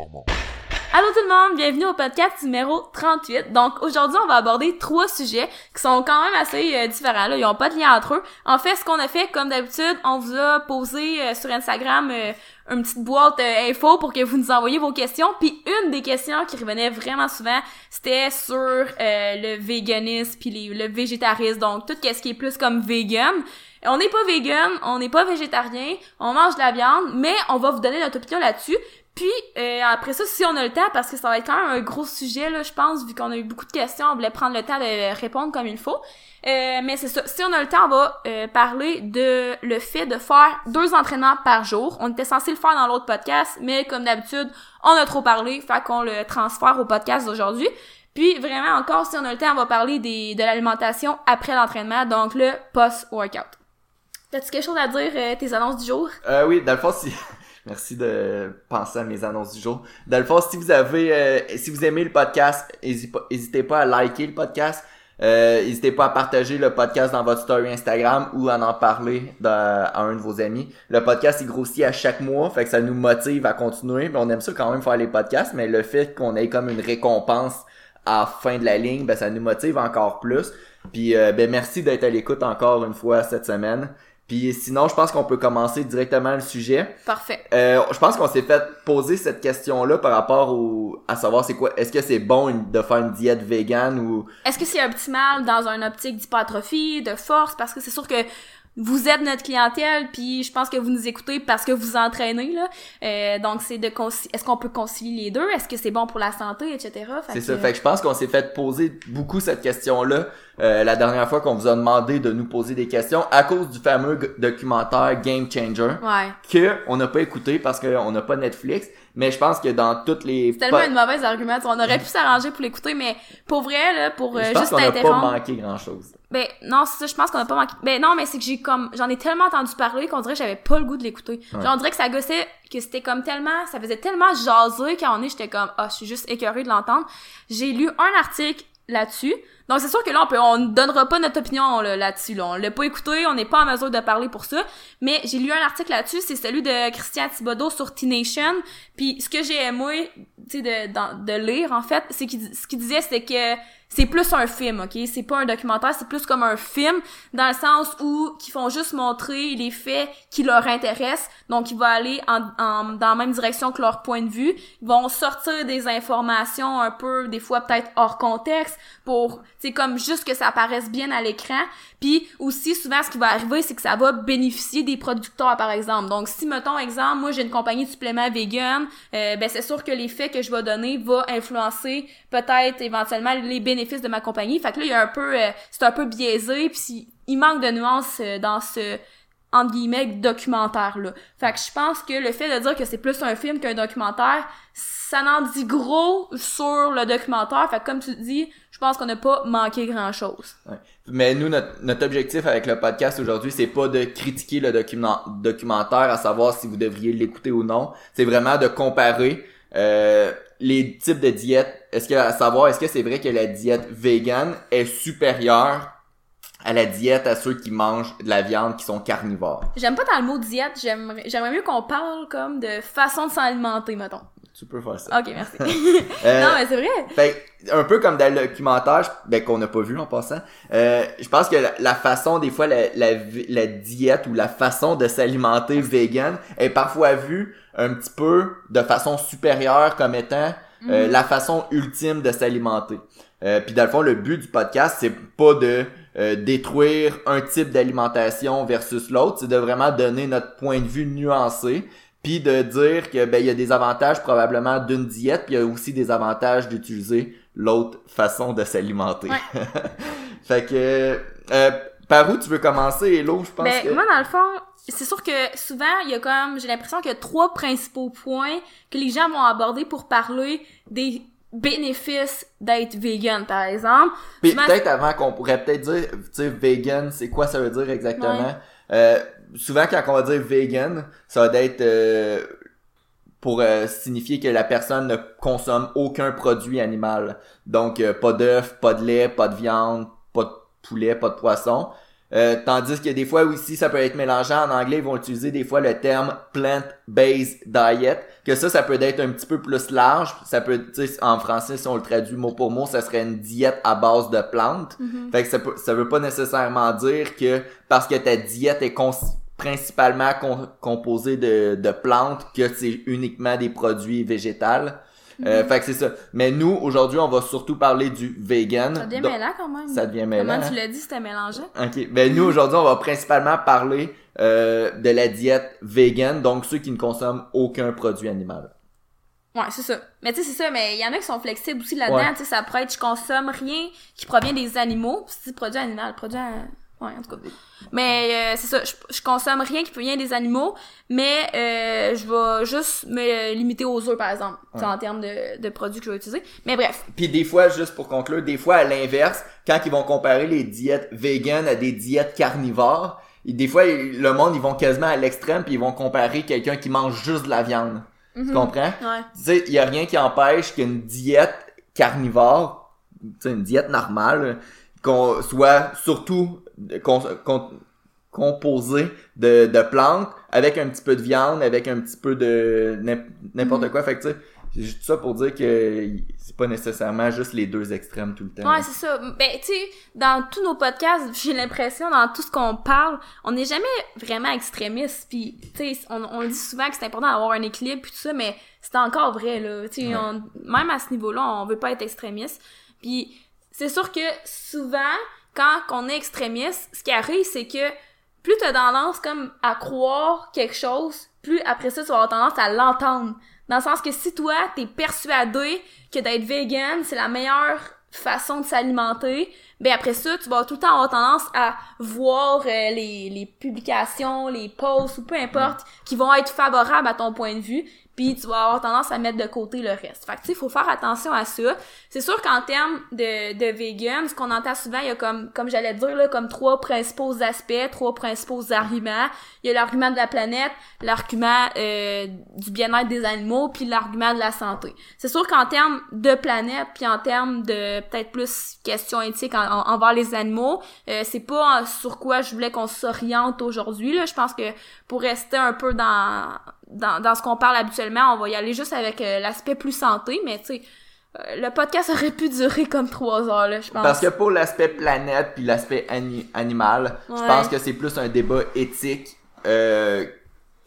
performance. Allô tout le monde, bienvenue au podcast numéro 38. Donc aujourd'hui, on va aborder trois sujets qui sont quand même assez euh, différents. Là. Ils n'ont pas de lien entre eux. En fait, ce qu'on a fait, comme d'habitude, on vous a posé euh, sur Instagram euh, une petite boîte info pour que vous nous envoyiez vos questions. Puis une des questions qui revenait vraiment souvent, c'était sur le véganisme puis le végétarisme. Donc tout ce qui est plus comme vegan. On n'est pas vegan, on n'est pas végétarien, on mange de la viande, mais on va vous donner notre opinion là-dessus. Puis euh, après ça, si on a le temps, parce que ça va être quand même un gros sujet, là, je pense, vu qu'on a eu beaucoup de questions, on voulait prendre le temps de répondre comme il faut. Euh, mais c'est ça. Si on a le temps, on va euh, parler de le fait de faire deux entraînements par jour. On était censé le faire dans l'autre podcast, mais comme d'habitude, on a trop parlé, fait qu'on le transfère au podcast d'aujourd'hui. Puis vraiment encore, si on a le temps, on va parler des, de l'alimentation après l'entraînement, donc le post-workout. T'as-tu quelque chose à dire, tes annonces du jour? Euh, oui, dans le fond, si... Merci de penser à mes annonces du jour. Dans le fond, si vous avez, euh, si vous aimez le podcast, n'hésitez pas à liker le podcast. Euh, n'hésitez pas à partager le podcast dans votre story Instagram ou à en parler à un de vos amis. Le podcast il grossit à chaque mois, fait que ça nous motive à continuer. On aime ça quand même faire les podcasts, mais le fait qu'on ait comme une récompense à la fin de la ligne, ben ça nous motive encore plus. Puis euh, ben merci d'être à l'écoute encore une fois cette semaine. Puis sinon, je pense qu'on peut commencer directement le sujet. Parfait. Euh, je pense qu'on s'est fait poser cette question-là par rapport au, à savoir c'est quoi, est-ce que c'est bon de faire une diète vegan ou... Est-ce que c'est optimal dans un optique d'hypertrophie, de force? Parce que c'est sûr que vous êtes notre clientèle, puis je pense que vous nous écoutez parce que vous entraînez là. Euh, donc c'est de est-ce qu'on peut concilier les deux? Est-ce que c'est bon pour la santé, etc. C'est ça. Fait que je pense qu'on s'est fait poser beaucoup cette question-là euh, la dernière fois qu'on vous a demandé de nous poser des questions à cause du fameux documentaire Game Changer ouais. que on n'a pas écouté parce qu'on n'a pas Netflix. Mais je pense que dans toutes les... C'est tellement une mauvaise argument. On aurait pu s'arranger pour l'écouter, mais pour vrai, là, pour euh, je pense qu'on n'a pas manqué grand-chose. Ben non, c'est ça, je pense qu'on a pas manqué. Ben non, mais c'est que j'ai comme j'en ai tellement entendu parler qu'on dirait que j'avais pas le goût de l'écouter. Genre on dirait que ça gossait que c'était comme tellement ça faisait tellement jaser quand on est j'étais comme ah, je suis juste écœurée de l'entendre. J'ai lu un article là-dessus. Donc c'est sûr que là on peut on ne donnera pas notre opinion là-dessus là. On l'a pas écouté, on n'est pas en mesure de parler pour ça, mais j'ai lu un article là-dessus, c'est celui de Christian Thibodeau sur T-Nation. Puis ce que j'ai aimé tu sais de, lire en fait, c'est qu'il ce qu'il disait c'est que c'est plus un film, ok? C'est pas un documentaire, c'est plus comme un film, dans le sens où qui font juste montrer les faits qui leur intéressent. Donc, ils vont aller en, en, dans la même direction que leur point de vue. Ils vont sortir des informations un peu, des fois peut-être hors contexte, pour, c'est comme juste que ça apparaisse bien à l'écran. Puis aussi, souvent, ce qui va arriver, c'est que ça va bénéficier des producteurs, par exemple. Donc, si, mettons, exemple, moi, j'ai une compagnie de suppléments vegan, euh, ben c'est sûr que l'effet que je vais donner va influencer peut-être éventuellement les bénéfices de ma compagnie. Fait que là, il y a un peu, euh, c'est un peu biaisé, puis il manque de nuances euh, dans ce entre guillemets documentaire là. Fait que je pense que le fait de dire que c'est plus un film qu'un documentaire, ça n'en dit gros sur le documentaire. Fait que comme tu dis, je pense qu'on n'a pas manqué grand chose. Mais nous, notre, objectif avec le podcast aujourd'hui, c'est pas de critiquer le documentaire, à savoir si vous devriez l'écouter ou non. C'est vraiment de comparer euh, les types de diètes. Est-ce que à savoir, est-ce que c'est vrai que la diète vegan est supérieure à la diète à ceux qui mangent de la viande qui sont carnivores? J'aime pas dans le mot diète, j'aimerais mieux qu'on parle comme de façon de s'alimenter mettons. Tu peux faire ça. OK, merci. euh, non, mais c'est vrai. Fait un peu comme dans le documentaire ben qu'on n'a pas vu en passant. Euh, je pense que la, façon des fois la, la, la, diète ou la façon de s'alimenter vegan est parfois vue un petit peu de façon supérieure comme étant euh, mhm. la façon ultime de s'alimenter. Euh, puis dans le fond, le but du podcast, c'est pas de euh, détruire un type d'alimentation versus l'autre, c'est de vraiment donner notre point de vue nuancé, puis de dire que ben il y a des avantages probablement d'une diète, puis il y a aussi des avantages d'utiliser l'autre façon de s'alimenter. fait que euh, par où tu veux commencer, Hello, je pense ben, que... moi dans le fond, c'est sûr que souvent il y a comme j'ai l'impression qu'il y a trois principaux points que les gens vont aborder pour parler des bénéfice d'être vegan, par exemple. Puis peut-être avant qu'on pourrait peut-être dire, tu sais, vegan, c'est quoi ça veut dire exactement? Euh, souvent quand on va dire vegan, ça va être euh, pour euh, signifier que la personne ne consomme aucun produit animal. Donc pas d'œuf, pas de lait, pas de viande, pas de poulet, pas de poisson. Euh, tandis que des fois aussi, ça peut être mélangé. En anglais, ils vont utiliser des fois le terme plant-based diet. Que ça, ça peut être un petit peu plus large. Ça peut, en français, si on le traduit mot pour mot, ça serait une diète à base de plantes. Fait que ça, peut, ça veut pas nécessairement dire que parce que ta diète est principalement composée de, de plantes, que c'est uniquement des produits végétales. Euh, fait que c'est ça. Mais nous, aujourd'hui, on va surtout parler du vegan. Ça devient Donc- mêlant quand même. Ça devient mêlant. Comment hein? tu l'as dit, c'était mélangé? OK. Ben nous aujourd'hui, on va principalement parler euh, de la diète vegan, donc ceux qui ne consomment aucun produit animal. Ouais, c'est ça. Mais tu sais, c'est ça, mais il y en a qui sont flexibles aussi là-dedans. Ouais. Tu sais, ça pourrait être, je consomme rien qui provient des animaux. Puis c'est produit animal, produit... Ouais, en tout cas. Mais euh, c'est ça, je, je consomme rien qui provient des animaux, mais euh, je vais juste me limiter aux œufs, par exemple, en termes de, de produits que je vais utiliser. Mais bref, Puis des fois, juste pour conclure, des fois à l'inverse, quand ils vont comparer les diètes vegan à des diètes carnivores, des fois le monde ils vont quasiment à l'extrême puis ils vont comparer quelqu'un qui mange juste de la viande. Tu comprends? ouais. Tu sais, il y a rien qui empêche qu'une diète carnivore, tu sais, une diète normale, qu'on soit surtout con- con- composée de, de plantes avec un petit peu de viande, avec un petit peu de n'im- n'importe quoi. Fait que tu sais, c'est juste ça pour dire que c'est pas nécessairement juste les deux extrêmes tout le temps. Ouais, c'est ça. Ben, tu sais, dans tous nos podcasts, j'ai l'impression, dans tout ce qu'on parle, on n'est jamais vraiment extrémiste. Puis, tu sais, on, on dit souvent que c'est important d'avoir un équilibre puis tout ça, mais c'est encore vrai, là. Tu sais, Ouais. même à ce niveau-là, on veut pas être extrémiste. Puis, c'est sûr que souvent, quand on est extrémiste, ce qui arrive, c'est que plus t'as tendance comme à croire quelque chose, plus après ça, tu vas avoir tendance à l'entendre. Dans le sens que si toi, t'es persuadé que d'être vegan, c'est la meilleure façon de s'alimenter, ben après ça, tu vas tout le temps avoir tendance à voir euh, les, les publications, les posts ou peu importe, qui vont être favorables à ton point de vue, puis tu vas avoir tendance à mettre de côté le reste. Fait que tu sais, faut faire attention à ça. C'est sûr qu'en termes de, de vegan, ce qu'on entend souvent, il y a comme, comme j'allais dire, là, comme trois principaux aspects, trois principaux arguments. Il y a l'argument de la planète, l'argument euh, du bien-être des animaux, puis l'argument de la santé. C'est sûr qu'en termes de planète, puis en termes de peut-être plus questions éthiques en- en- envers les animaux, euh, c'est pas sur quoi je voulais qu'on s'oriente aujourd'hui. Là, je pense que pour rester un peu dans dans, dans ce qu'on parle habituellement, on va y aller juste avec euh, l'aspect plus santé, mais tu sais, euh, le podcast aurait pu durer comme trois heures, là, je pense. Parce que pour l'aspect planète puis l'aspect ani- animal, je pense que c'est plus un débat éthique euh,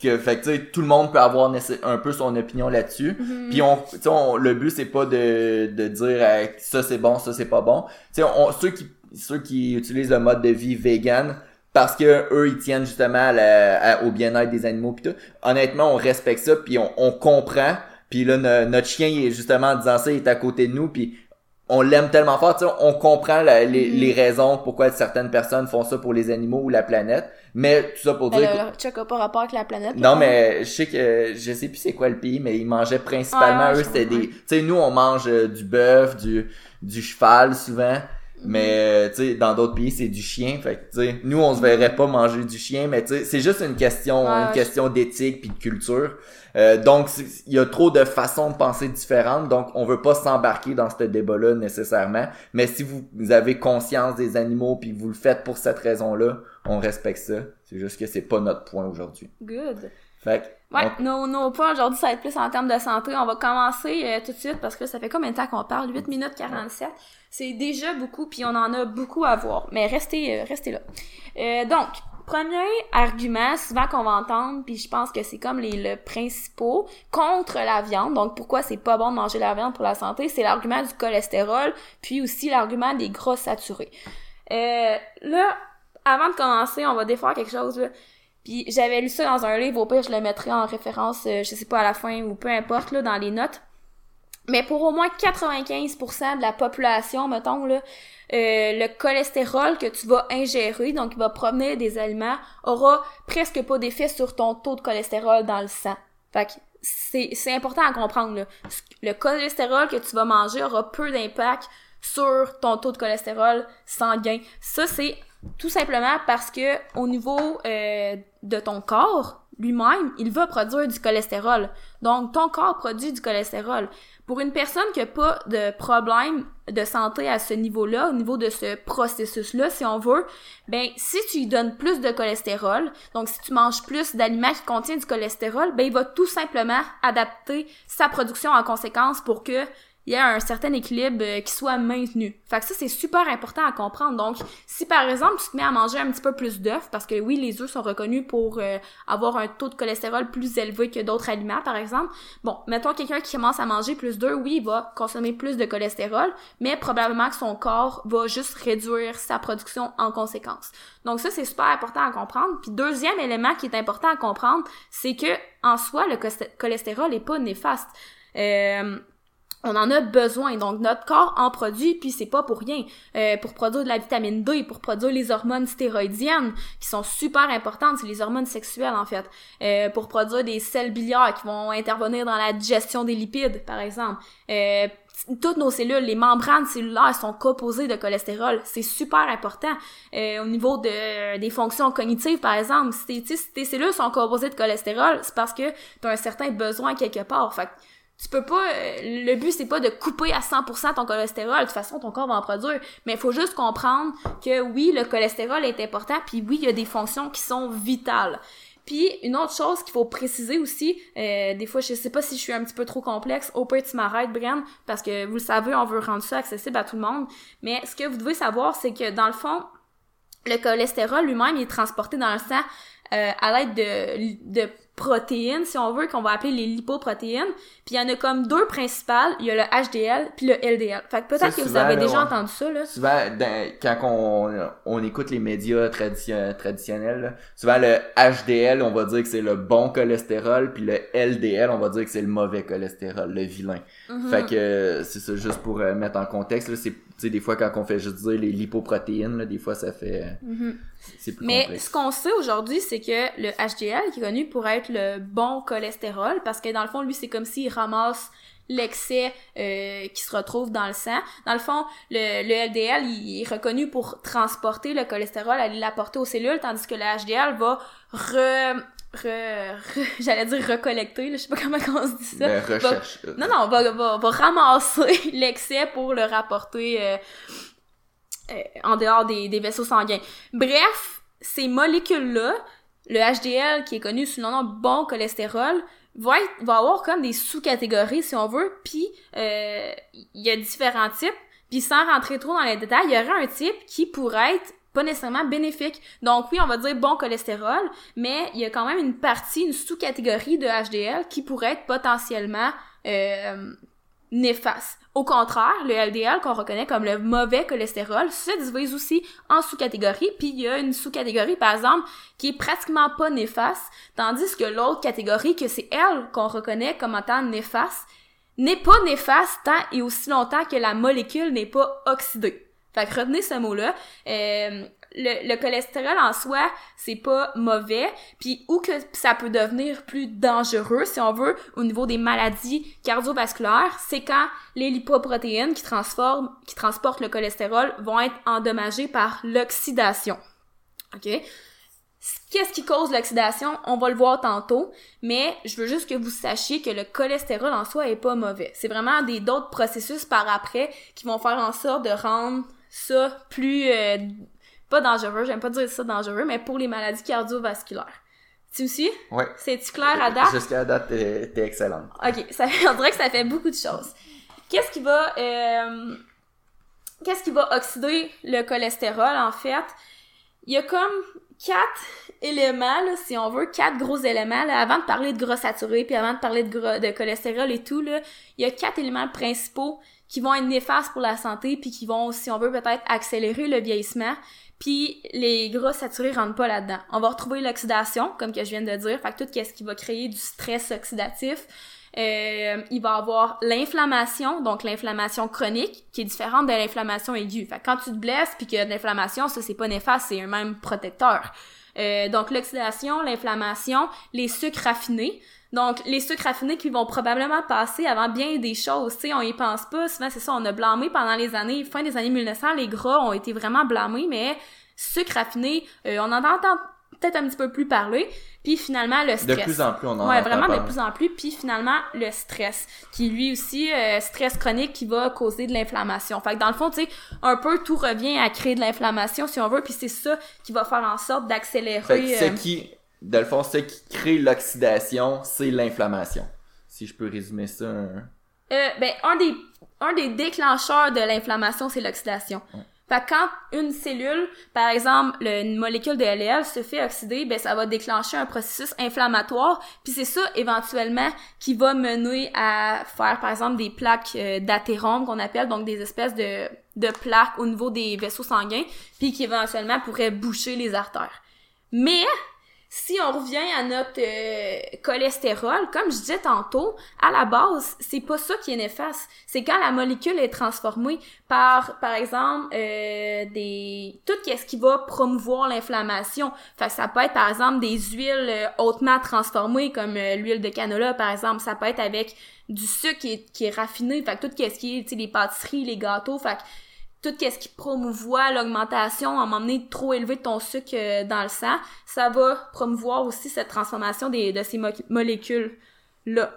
que fait que tu sais tout le monde peut avoir un peu son opinion là-dessus. Mhm. Puis on, tu sais, on- le but c'est pas de, de dire euh, ça c'est bon, ça c'est pas bon. Tu sais on, ceux qui ceux qui utilisent le mode de vie vegan parce que eux ils tiennent justement à la- à- au bien-être des animaux puis tout. Honnêtement, on respecte ça puis on, on comprend. Puis là no- notre chien il est justement en disant ça, il est à côté de nous puis on l'aime tellement fort, tu sais, on comprend la- les, Mhm. les raisons pourquoi certaines personnes font ça pour les animaux ou la planète, mais tout ça pour dire que- check pas rapport avec la planète. non, mais je sais que je sais plus c'est quoi le pays, mais ils mangeaient principalement ouais, eux c'était des. Tu sais, nous on mange euh, du bœuf, du du cheval souvent, mais euh, tu sais dans d'autres pays c'est du chien. Fait que tu sais, nous on se verrait pas manger du chien, mais tu sais c'est juste une question Ouais, une question d'éthique puis de culture. Euh, donc il y a trop de façons de penser différentes, donc on veut pas s'embarquer dans ce débat-là nécessairement. Mais si vous, vous avez conscience des animaux puis vous le faites pour cette raison-là, on respecte ça. C'est juste que c'est pas notre point aujourd'hui. Good. Fait que, Ouais, on- nos, nos points aujourd'hui, ça va être plus en termes de santé. On va commencer euh, tout de suite parce que ça fait combien de temps qu'on parle? 8 minutes 47. C'est déjà beaucoup, puis on en a beaucoup à voir. Mais restez, euh, restez là. Euh, donc, premier argument, souvent qu'on va entendre, puis je pense que c'est comme les le principaux, contre la viande. Donc, pourquoi c'est pas bon de manger la viande pour la santé? C'est l'argument du cholestérol, puis aussi l'argument des gras saturés. Euh, là, avant de commencer, on va défaire quelque chose, là. Puis j'avais lu ça dans un livre, au pire je le mettrai en référence, euh, je sais pas à la fin ou peu importe là dans les notes. Mais pour au moins 95% de la population, mettons là, euh, le cholestérol que tu vas ingérer, donc qui va provenir des aliments, aura presque pas d'effet sur ton taux de cholestérol dans le sang. Fait que c'est c'est important à comprendre là. Le cholestérol que tu vas manger aura peu d'impact sur ton taux de cholestérol sanguin. Ça c'est tout simplement parce que au niveau euh, de ton corps, lui-même, il va produire du cholestérol. Donc, ton corps produit du cholestérol. Pour une personne qui n'a pas de problème de santé à ce niveau-là, au niveau de ce processus-là, si on veut, ben, si tu lui donnes plus de cholestérol, donc si tu manges plus d'aliments qui contiennent du cholestérol, ben, il va tout simplement adapter sa production en conséquence pour que il y a un certain équilibre euh, qui soit maintenu. Fait que ça, c'est super important à comprendre. Donc, si par exemple, tu te mets à manger un petit peu plus d'œufs, parce que oui, les œufs sont reconnus pour euh, avoir un taux de cholestérol plus élevé que d'autres aliments, par exemple. Bon, mettons quelqu'un qui commence à manger plus d'œufs, oui, il va consommer plus de cholestérol, mais probablement que son corps va juste réduire sa production en conséquence. Donc ça, c'est super important à comprendre. Puis deuxième élément qui est important à comprendre, c'est que en soi, le cholestérol est pas néfaste. Euh, on en a besoin. Donc, notre corps en produit, puis c'est pas pour rien. Euh, pour produire de la vitamine D, pour produire les hormones stéroïdiennes, qui sont super importantes, c'est les hormones sexuelles, en fait. Euh, pour produire des sels biliaires qui vont intervenir dans la digestion des lipides, par exemple. Euh, toutes nos cellules, les membranes cellulaires sont composées de cholestérol. C'est super important. au niveau de, des fonctions cognitives, par exemple, si, si tes cellules sont composées de cholestérol, c'est parce que tu as un certain besoin quelque part. Fait tu peux pas euh, le but c'est pas de couper à 100% ton cholestérol. De toute façon ton corps va en produire. Mais il faut juste comprendre que oui le cholestérol est important puis oui il y a des fonctions qui sont vitales. Puis une autre chose qu'il faut préciser aussi, euh, des fois je sais pas si je suis un petit peu trop complexe, au pire tu m'arrêtes Brian, parce que vous le savez, on veut rendre ça accessible à tout le monde. Mais ce que vous devez savoir, c'est que dans le fond, le cholestérol lui-même est transporté dans le sang euh, à l'aide de, de protéines, si on veut, qu'on va appeler les lipoprotéines. Puis il y en a comme deux principales. Il y a le HDL puis le LDL. Fait que peut-être que vous avez déjà entendu ça, là. Souvent, quand on, on écoute les médias traditionnels, souvent le HDL, on va dire que c'est le bon cholestérol, puis le LDL, on va dire que c'est le mauvais cholestérol, le vilain. Mm-hmm. Fait que c'est ça, juste pour euh, mettre en contexte, là, c'est sais, des fois, quand on fait juste dire les lipoprotéines, là, des fois, ça fait... Mm-hmm. C'est plus Mais ce qu'on sait aujourd'hui, c'est que le HDL, qui est connu pour être le bon cholestérol, parce que dans le fond, lui, c'est comme s'il ramasse l'excès euh, qui se retrouve dans le sang. Dans le fond, le, le LDL, il est reconnu pour transporter le cholestérol, aller l'apporter aux cellules, tandis que le HDL va re, j'allais dire recollecter, là, je sais pas comment on se dit ça. Ben, recherche. non, non, va, va, va ramasser l'excès pour le rapporter euh, euh, en dehors des, des vaisseaux sanguins. Bref, ces molécules-là, le HDL, qui est connu sous le nom bon cholestérol, va, être, va avoir comme des sous-catégories, si on veut, puis euh, il y a différents types, puis sans rentrer trop dans les détails, il y aurait un type qui pourrait être pas nécessairement bénéfique. Donc oui, on va dire bon cholestérol, mais il y a quand même une partie, une sous-catégorie de HDL qui pourrait être potentiellement euh, néfaste. Au contraire, le LDL qu'on reconnaît comme le mauvais cholestérol se divise aussi en sous-catégories, puis il y a une sous-catégorie par exemple qui est pratiquement pas néfaste, tandis que l'autre catégorie que c'est elle qu'on reconnaît comme étant néfaste n'est pas néfaste tant et aussi longtemps que la molécule n'est pas oxydée. Fait que retenez ce mot-là. Euh, le, le, cholestérol en soi, c'est pas mauvais, puis où que ça peut devenir plus dangereux, si on veut, au niveau des maladies cardiovasculaires, c'est quand les lipoprotéines qui transforment, qui transportent le cholestérol vont être endommagées par l'oxydation. OK? Qu'est-ce qui cause l'oxydation? On va le voir tantôt, mais je veux juste que vous sachiez que le cholestérol en soi est pas mauvais. C'est vraiment des d'autres processus par après qui vont faire en sorte de rendre ça plus euh, pas dangereux, j'aime pas dire ça dangereux, mais pour les maladies cardiovasculaires. Tu aussi? Oui. C'est-tu clair à date? Jusqu'à date, t'es, t'es excellente. Ok, ça, on dirait que ça fait beaucoup de choses. Qu'est-ce qui va, euh, qu'est-ce qui va oxyder le cholestérol, en fait? Il y a comme quatre éléments, là, si on veut, quatre gros éléments. Là, avant de parler de gras saturé, puis avant de parler de, de cholestérol et tout, là, il y a quatre éléments principaux qui vont être néfastes pour la santé, puis qui vont, si on veut, peut-être accélérer le vieillissement. Puis les gras saturés rentrent pas là-dedans. On va retrouver l'oxydation, comme que je viens de dire, fait que tout ce qui va créer du stress oxydatif. Euh, il va avoir l'inflammation, donc l'inflammation chronique, qui est différente de l'inflammation aiguë. Fait que quand tu te blesses puis qu'il y a de l'inflammation, ça c'est pas néfaste, c'est un même protecteur. Euh, donc l'oxydation, l'inflammation, les sucres raffinés. Donc, les sucres raffinés qui vont probablement passer avant bien des choses, tu sais, on y pense pas, souvent c'est ça, on a blâmé pendant les années, fin des années 1900, les gras ont été vraiment blâmés, mais sucres raffinés, euh, on en entend peut-être un petit peu plus parler. Puis finalement, le stress. De plus en plus, on en Ouais, vraiment de plus en plus. Puis finalement, le stress, qui lui aussi, euh, stress chronique qui va causer de l'inflammation. Fait que dans le fond, tu sais, un peu tout revient à créer de l'inflammation, si on veut. Puis c'est ça qui va faire en sorte d'accélérer... Fait que ce euh, qui, dans le fond, ce qui crée l'oxydation, c'est l'inflammation. Si je peux résumer ça. un- Euh, ben, un des, un des déclencheurs de l'inflammation, c'est l'oxydation. Fait que quand une cellule, par exemple, le- une molécule de LDL se fait oxyder, ben, ça va déclencher un processus inflammatoire, puis c'est ça, éventuellement, qui va mener à faire, par exemple, des plaques euh, d'athérome, qu'on appelle, donc des espèces de, de plaques au niveau des vaisseaux sanguins, puis qui éventuellement pourraient boucher les artères. Mais, si on revient à notre euh, cholestérol, comme je disais tantôt, à la base, c'est pas ça qui est néfaste. C'est quand la molécule est transformée par, par exemple, euh, des tout ce qui va promouvoir l'inflammation. Fait que ça peut être par exemple des huiles euh, hautement transformées comme euh, l'huile de canola par exemple. Ça peut être avec du sucre qui est, raffiné. Fait que tout ce qui est, tu sais, les pâtisseries, les gâteaux. Fait que tout ce qui promouvoit l'augmentation, à un moment donné, trop élevé de ton sucre euh, dans le sang, ça va promouvoir aussi cette transformation des, de ces mo- molécules-là.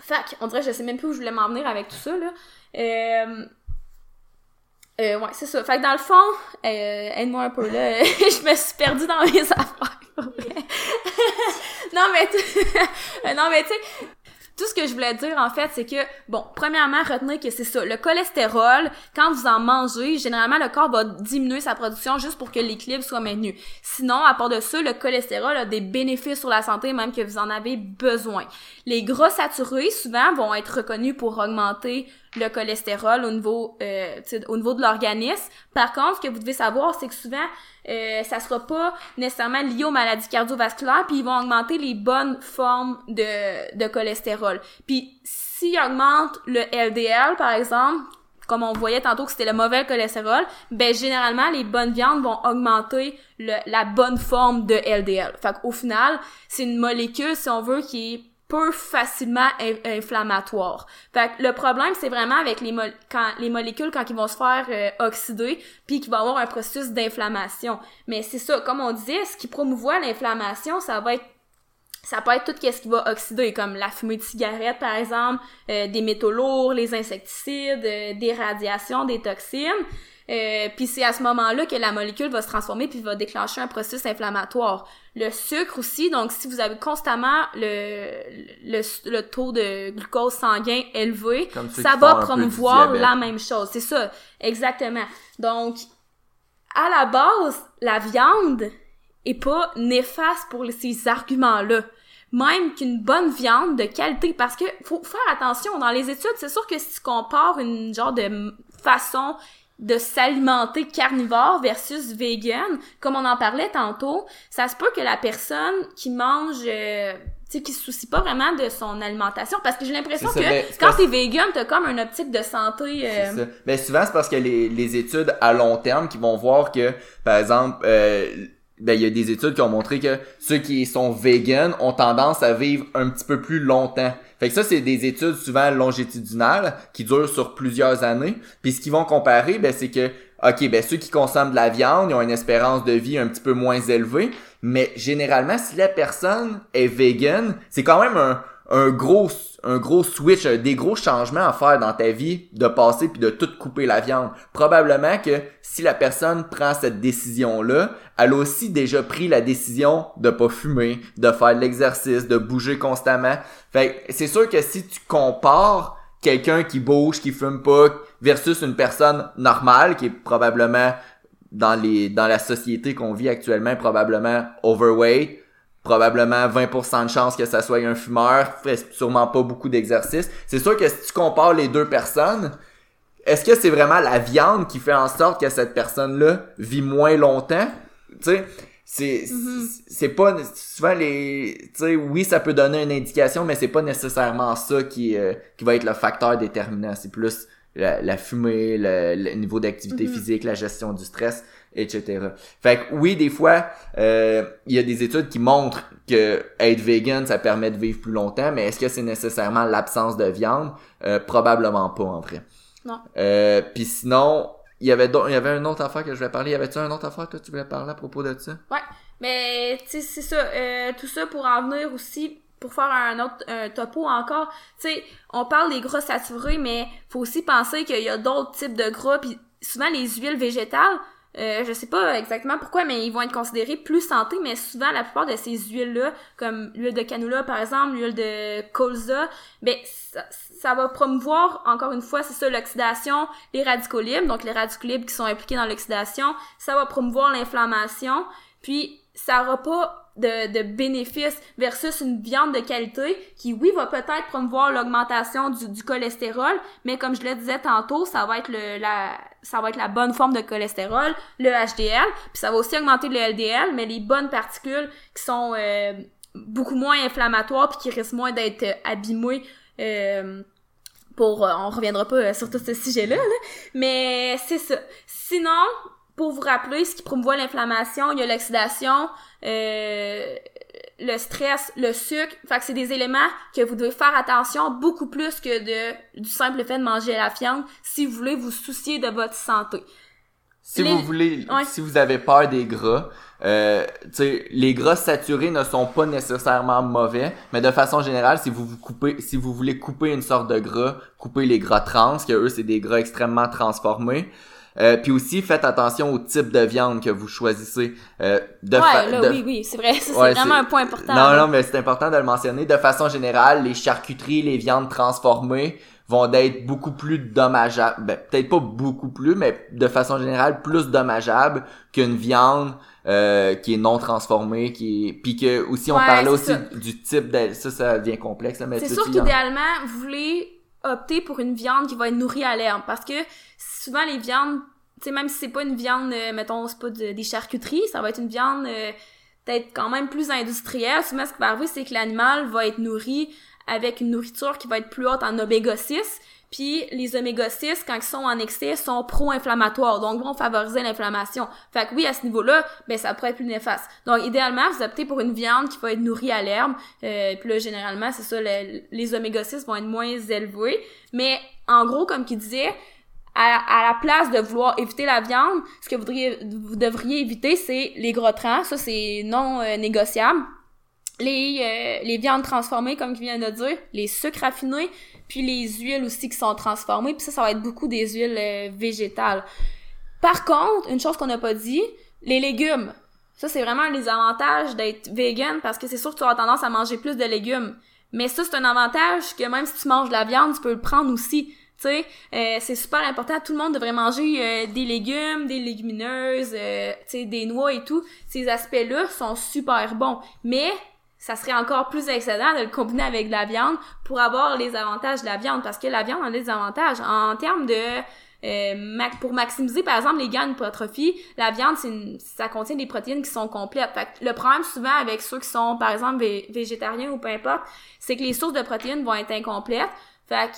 Fait on dirait, je sais même plus où je voulais m'en venir avec tout ça, là. Euh, euh, ouais, c'est ça. Fait que dans le fond, euh, aide-moi un peu, là. je me suis perdue dans mes affaires. non, mais, tu- non, mais tu sais, tout ce que je voulais dire, en fait, c'est que, bon, premièrement, retenez que c'est ça. Le cholestérol, quand vous en mangez, généralement, le corps va diminuer sa production juste pour que l'équilibre soit maintenu. Sinon, à part de ça, le cholestérol a des bénéfices sur la santé, même que vous en avez besoin. Les gras saturés, souvent, vont être reconnus pour augmenter le cholestérol au niveau, euh, au niveau de l'organisme. Par contre, ce que vous devez savoir, c'est que souvent, euh, ça sera pas nécessairement lié aux maladies cardiovasculaires, puis ils vont augmenter les bonnes formes de, de cholestérol. Puis s'ils augmentent le LDL, par exemple, comme on voyait tantôt que c'était le mauvais cholestérol, ben généralement les bonnes viandes vont augmenter le- la bonne forme de LDL. Fait qu'au final, c'est une molécule, si on veut, qui est peu facilement in- inflammatoire. Fait que le problème, c'est vraiment avec les, quand, les molécules quand ils vont se faire euh, oxyder, puis qu'il va y avoir un processus d'inflammation. Mais c'est ça, comme on disait, ce qui promouvoit l'inflammation, ça va être ça peut être tout ce qui va oxyder, comme la fumée de cigarette, par exemple, euh, des métaux lourds, les insecticides, euh, des radiations, des toxines. Euh, puis c'est à ce moment-là que la molécule va se transformer puis va déclencher un processus inflammatoire. Le sucre aussi, donc si vous avez constamment le, le, le taux de glucose sanguin élevé, ça va promouvoir la même chose. C'est ça, exactement. Donc, à la base, la viande est pas néfaste pour ces arguments-là. Même qu'une bonne viande de qualité, parce que faut faire attention, dans les études, c'est sûr que si tu compares une genre de façon de s'alimenter carnivore versus vegan, comme on en parlait tantôt, ça se peut que la personne qui mange, euh, tu sais, qui se soucie pas vraiment de son alimentation, parce que j'ai l'impression que ben, c'est quand t'es vegan, t'as comme une optique de santé. euh, C'est ça. Mais souvent, c'est parce que les, les études à long terme qui vont voir que, par exemple, euh, ben, il y a des études qui ont montré que ceux qui sont vegan ont tendance à vivre un petit peu plus longtemps. Fait que ça, c'est des études souvent longitudinales qui durent sur plusieurs années. Puis ce qu'ils vont comparer, ben, c'est que, ok, ben, ceux qui consomment de la viande, ils ont une espérance de vie un petit peu moins élevée. Mais généralement, si la personne est vegan, c'est quand même un, un gros un gros switch, euh, des gros changements à faire dans ta vie, de passer puis de tout couper la viande. Probablement que si la personne prend cette décision-là, elle a aussi déjà pris la décision de pas fumer, de faire de l'exercice, de bouger constamment. Fait c'est sûr que si tu compares quelqu'un qui bouge, qui fume pas, versus une personne normale qui est probablement dans les dans la société qu'on vit actuellement probablement overweight probablement 20% de chance que ça soit un fumeur, fait sûrement pas beaucoup d'exercice. C'est sûr que si tu compares les deux personnes, est-ce que c'est vraiment la viande qui fait en sorte que cette personne-là vit moins longtemps? Tu sais, c'est c'est pas souvent les tu sais oui ça peut donner une indication mais c'est pas nécessairement ça qui euh, qui va être le facteur déterminant c'est plus la, la fumée le, le niveau d'activité Mhm. physique la gestion du stress etc fait que oui des fois euh, il y a des études qui montrent que être vegan ça permet de vivre plus longtemps mais est-ce que c'est nécessairement l'absence de viande? Euh, probablement pas en vrai Non. euh, puis sinon il y avait d'autres- il y avait une autre affaire que je voulais parler y avait-tu une autre affaire que tu voulais parler à propos de ça? Mais, tu sais, c'est ça. euh, tout ça pour en venir aussi, pour faire un autre un topo encore. Tu sais, on parle des gras saturés, mais faut aussi penser qu'il y a d'autres types de gras. Puis souvent, les huiles végétales, euh, je sais pas exactement pourquoi, mais ils vont être considérés plus santé, mais souvent, la plupart de ces huiles-là, comme l'huile de canola, par exemple, l'huile de colza, ben, ça, ça va promouvoir, encore une fois, c'est ça, l'oxydation, les radicaux libres, donc les radicaux libres qui sont impliqués dans l'oxydation, ça va promouvoir l'inflammation, puis ça aura pas de, de bénéfices versus une viande de qualité qui, oui, va peut-être promouvoir l'augmentation du, du cholestérol, mais comme je le disais tantôt, ça va être le, la, ça va être la bonne forme de cholestérol, le HDL, puis ça va aussi augmenter le LDL, mais les bonnes particules qui sont euh, beaucoup moins inflammatoires puis qui risquent moins d'être euh, abîmées euh, pour euh, on reviendra pas euh, sur tout ce sujet-là, là, mais c'est ça. Sinon, pour vous rappeler, ce qui promouvoit l'inflammation, il y a l'oxydation, euh, le stress, le sucre. Fait que c'est des éléments que vous devez faire attention beaucoup plus que de du simple fait de manger la viande si vous voulez vous soucier de votre santé. Si Les- vous voulez, Ouais. si vous avez peur des gras, euh, les gras saturés ne sont pas nécessairement mauvais, mais de façon générale, si vous vous coupez, si vous voulez couper une sorte de gras, coupez les gras trans, que eux c'est des gras extrêmement transformés. Euh, puis aussi, faites attention au type de viande que vous choisissez. Euh, de ouais, là, de- oui, oui, c'est vrai. C'est Ouais, vraiment un point important. Non, là. non, mais c'est important de le mentionner. De façon générale, les charcuteries, les viandes transformées vont être beaucoup plus dommageables. Ben, peut-être pas beaucoup plus, mais de façon générale, plus dommageables qu'une viande euh, qui est non transformée, qui est... Puis que aussi, on Ouais, parlait aussi ça. du type de... Ça, ça devient complexe, là, mais C'est sûr en- qu'idéalement, vous voulez opter pour une viande qui va être nourrie à l'herbe parce que souvent les viandes, tu sais même si c'est pas une viande euh, mettons c'est pas de- des charcuteries, ça va être une viande euh, peut-être quand même plus industrielle. Souvent ce qui va arriver c'est que l'animal va être nourri avec une nourriture qui va être plus haute en oméga 6. Puis les oméga 6 quand ils sont en excès sont pro-inflammatoires donc vont favoriser l'inflammation. Fait que oui à ce niveau-là, ben ça pourrait être plus néfaste. Donc idéalement, vous optez pour une viande qui va être nourrie à l'herbe. Euh, puis là généralement, c'est ça le- les oméga 6 vont être moins élevés, mais en gros comme qu'il disait à, la place de vouloir éviter la viande, ce que vous devriez, éviter, c'est les gras trans. Ça, c'est non euh, négociable. Les, euh, les viandes transformées, comme je viens de dire, les sucres raffinés, puis les huiles aussi qui sont transformées. Puis ça, ça va être beaucoup des huiles euh, végétales. Par contre, une chose qu'on n'a pas dit, les légumes. Ça, c'est vraiment les avantages d'être vegan parce que c'est sûr que tu auras tendance à manger plus de légumes. Mais ça, c'est un avantage que même si tu manges de la viande, tu peux le prendre aussi. Tu euh, c'est super important. Tout le monde devrait manger euh, des légumes, des légumineuses, euh, tu sais, des noix et tout. Ces aspects-là sont super bons. Mais ça serait encore plus excellent de le combiner avec de la viande pour avoir les avantages de la viande parce que la viande a des avantages en termes de euh, pour maximiser par exemple les gains d'hypertrophie, la viande une- ça contient des protéines qui sont complètes. Fait que le problème souvent avec ceux qui sont par exemple vé- végétariens ou peu importe, c'est que les sources de protéines vont être incomplètes. Fait que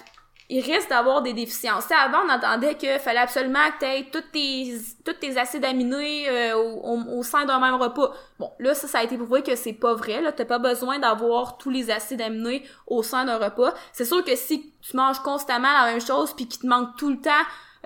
il risque d'avoir des déficiences. Tu sais, avant, on entendait qu'il fallait absolument que tu aies tous tes, tous tes acides aminés euh, au, au- sein d'un même repas. Bon, là, ça, ça a été prouvé que c'est pas vrai. Là, t'as pas besoin d'avoir tous les acides aminés au sein d'un repas. C'est sûr que si tu manges constamment la même chose puis qu'il te manque tout le temps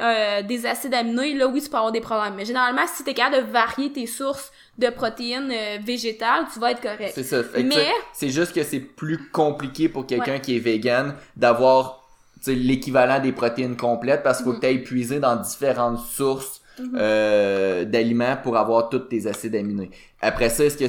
euh, des acides aminés, là, oui, tu peux avoir des problèmes. Mais généralement, si t'es capable de varier tes sources de protéines euh, végétales, tu vas être correct. C'est ça. Mais- c'est juste que c'est plus compliqué pour quelqu'un Ouais. qui est vegan d'avoir l'équivalent des protéines complètes parce qu'il faut que tu aies puisé dans différentes sources Mhm. euh, d'aliments pour avoir tous tes acides aminés. Après ça, est-ce que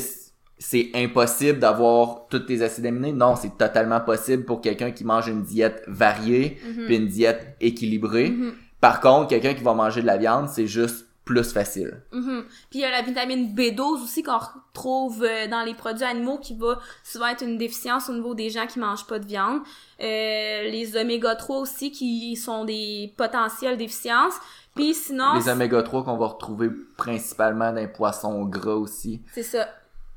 c'est impossible d'avoir tous tes acides aminés? Non, c'est totalement possible pour quelqu'un qui mange une diète variée Mhm. puis une diète équilibrée. Mhm. Par contre, quelqu'un qui va manger de la viande, c'est juste plus facile. Mhm. Puis il y a la vitamine B12 aussi qu'on retrouve euh, dans les produits animaux qui va souvent être une déficience au niveau des gens qui mangent pas de viande. Euh, les oméga 3 aussi qui sont des potentielles déficiences. Puis sinon, Les oméga 3 qu'on va retrouver principalement dans les poissons gras aussi. c'est ça.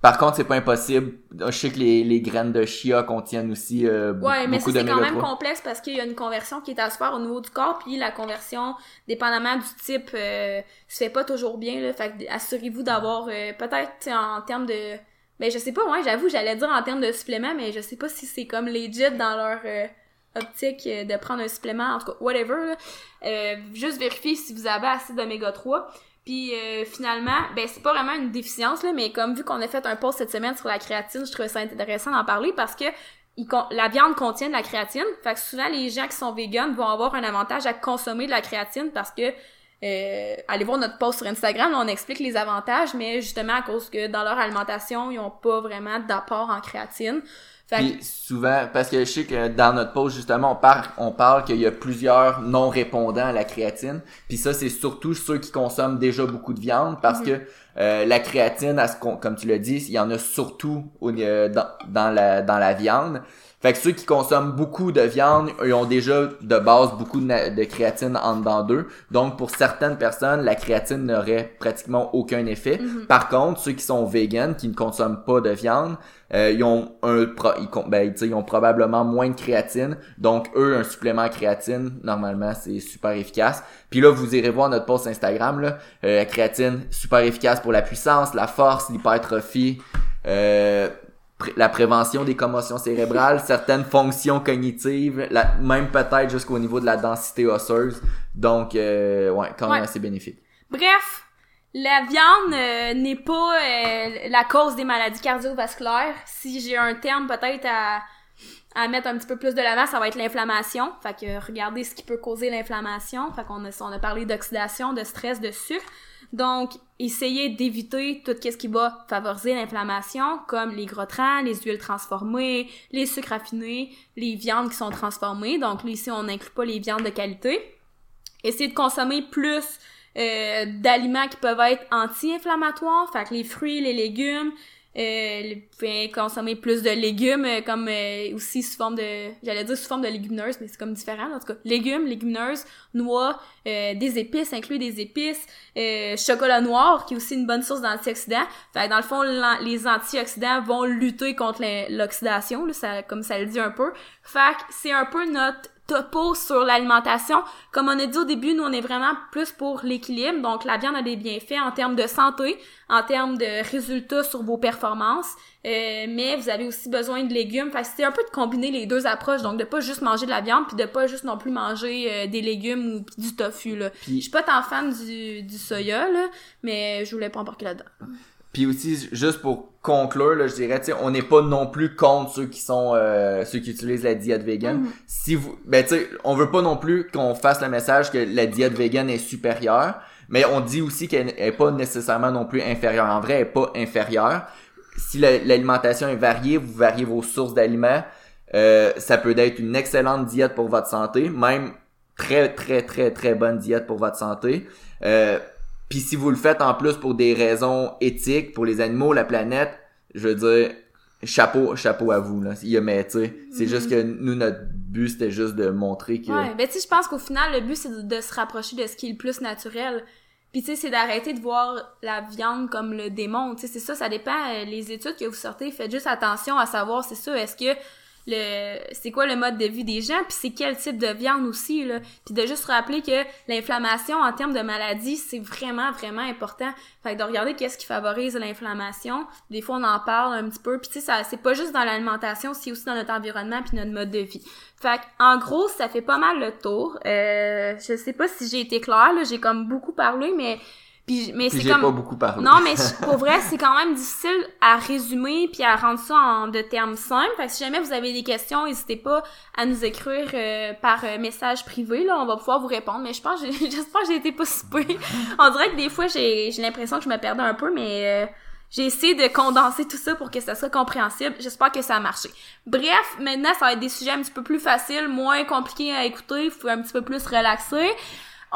Par contre, c'est pas impossible. Je sais que les, les graines de chia contiennent aussi euh, Ouais, mais ça c'est quand même 3. complexe parce qu'il y a une conversion qui est à se faire au niveau du corps, puis la conversion, dépendamment du type, euh, se fait pas toujours bien. Là, fait que assurez-vous d'avoir euh, peut-être en termes de, ben je sais pas, moi j'avoue, j'allais dire en termes de suppléments, mais je sais pas si c'est comme legit dans leur euh, optique euh, de prendre un supplément, en tout cas whatever. Là. Euh, juste vérifier si vous avez assez d'oméga 3. Puis euh, finalement, ben c'est pas vraiment une déficience là, mais comme vu qu'on a fait un post cette semaine sur la créatine, je trouvais ça intéressant d'en parler parce que la viande contient de la créatine. Fait que souvent les gens qui sont véganes vont avoir un avantage à consommer de la créatine parce que euh, allez voir notre post sur Instagram, là, on explique les avantages, mais justement à cause que dans leur alimentation, ils ont pas vraiment d'apport en créatine. Puis souvent, parce que je sais que dans notre post, justement, on parle, on parle qu'il y a plusieurs non-répondants à la créatine. Puis ça, c'est surtout ceux qui consomment déjà beaucoup de viande parce mhm. que euh, la créatine, comme tu l'as dit, il y en a surtout euh, dans, dans, la, dans la viande. Fait que ceux qui consomment beaucoup de viande, ils ont déjà de base beaucoup de, créatine en dedans d'eux. Donc pour certaines personnes, la créatine n'aurait pratiquement aucun effet. Mhm. Par contre, ceux qui sont véganes, qui ne consomment pas de viande, euh, ils ont un ils, ben, ils ont probablement moins de créatine. Donc eux, un supplément créatine, normalement, c'est super efficace. Puis là, vous irez voir notre post Instagram, là, euh, la créatine, super efficace pour la puissance, la force, l'hypertrophie. Euh, la prévention des commotions cérébrales, certaines fonctions cognitives, la, même peut-être jusqu'au niveau de la densité osseuse. Donc, euh, ouais, quand même assez bénéfique. Bref, la viande euh, n'est pas euh, la cause des maladies cardiovasculaires. Si j'ai un terme peut-être à, à mettre un petit peu plus de l'avant, ça va être l'inflammation. Fait que regardez ce qui peut causer l'inflammation. Fait qu'on a, on a parlé d'oxydation, de stress, de sucre. Donc, essayez d'éviter tout ce qui va favoriser l'inflammation, comme les gras trans, les huiles transformées, les sucres raffinés, les viandes qui sont transformées. Donc, là, ici, on n'inclut pas les viandes de qualité. Essayez de consommer plus euh, d'aliments qui peuvent être anti-inflammatoires, fait que les fruits, les légumes, euh, consommer plus de légumes euh, comme euh, aussi sous forme de j'allais dire sous forme de légumineuses mais c'est comme différent en tout cas. Légumes légumineuses noix euh, des épices inclus des épices chocolat noir qui est aussi une bonne source d'antioxydants. Fait dans le fond les antioxydants vont lutter contre l'oxydation comme ça le dit un peu. Fait c'est un peu notre topo sur l'alimentation. Comme on a dit au début, nous on est vraiment plus pour l'équilibre. Donc la viande a des bienfaits en termes de santé, en termes de résultats sur vos performances. Euh, mais vous avez aussi besoin de légumes. Fait c'est un peu de combiner les deux approches. Donc de pas juste manger de la viande puis de pas juste non plus manger euh, des légumes ou du tofu là. Je suis pas tant fan du, du soya là, mais je voulais pas embarquer là-dedans. Puis aussi, juste pour conclure, là, je dirais, tu sais, on n'est pas non plus contre ceux qui sont euh, ceux qui utilisent la diète vegan. Mm-hmm. Si vous, ben tu sais, on veut pas non plus qu'on fasse le message que la diète vegan est supérieure, mais on dit aussi qu'elle est pas nécessairement non plus inférieure. En vrai, elle est pas inférieure. Si l'alimentation est variée, vous variez vos sources d'aliments, euh, ça peut être une excellente diète pour votre santé, même très très très très bonne diète pour votre santé. Euh, puis si vous le faites en plus pour des raisons éthiques, pour les animaux, la planète, je veux dire, chapeau, chapeau à vous, là. Il y a, mais, tu sais, c'est juste que nous, notre but, c'était juste de montrer que... Ouais, ben, tu sais, je pense qu'au final, le but, c'est de, se rapprocher de ce qui est le plus naturel. Puis, tu sais, c'est d'arrêter de voir la viande comme le démon. Tu sais, c'est ça, ça dépend. Euh, les études que vous sortez, faites juste attention à savoir, c'est ça, est-ce que le c'est quoi le mode de vie des gens puis c'est quel type de viande aussi là. Puis de juste rappeler que l'inflammation en termes de maladie c'est vraiment vraiment important. Fait que de regarder qu'est-ce qui favorise l'inflammation des fois on en parle un petit peu puis tu sais ça c'est pas juste dans l'alimentation c'est aussi dans notre environnement puis notre mode de vie. Fait en gros ça fait pas mal le tour. Euh, je sais pas si j'ai été claire là j'ai comme beaucoup parlé mais puis, mais c'est comme pas beaucoup parlé. Non, mais pour vrai, c'est quand même difficile à résumer puis à rendre ça en de termes simples. Fait que si jamais vous avez des questions, n'hésitez pas à nous écrire euh, par euh, message privé là, on va pouvoir vous répondre. Mais je pense j'espère que j'ai été pas super. on dirait que des fois j'ai j'ai l'impression que je me perdais un peu mais euh, j'ai essayé de condenser tout ça pour que ça soit compréhensible. J'espère que ça a marché. Bref, maintenant, ça va être des sujets un petit peu plus faciles, moins compliqués à écouter, faut un petit peu plus relaxer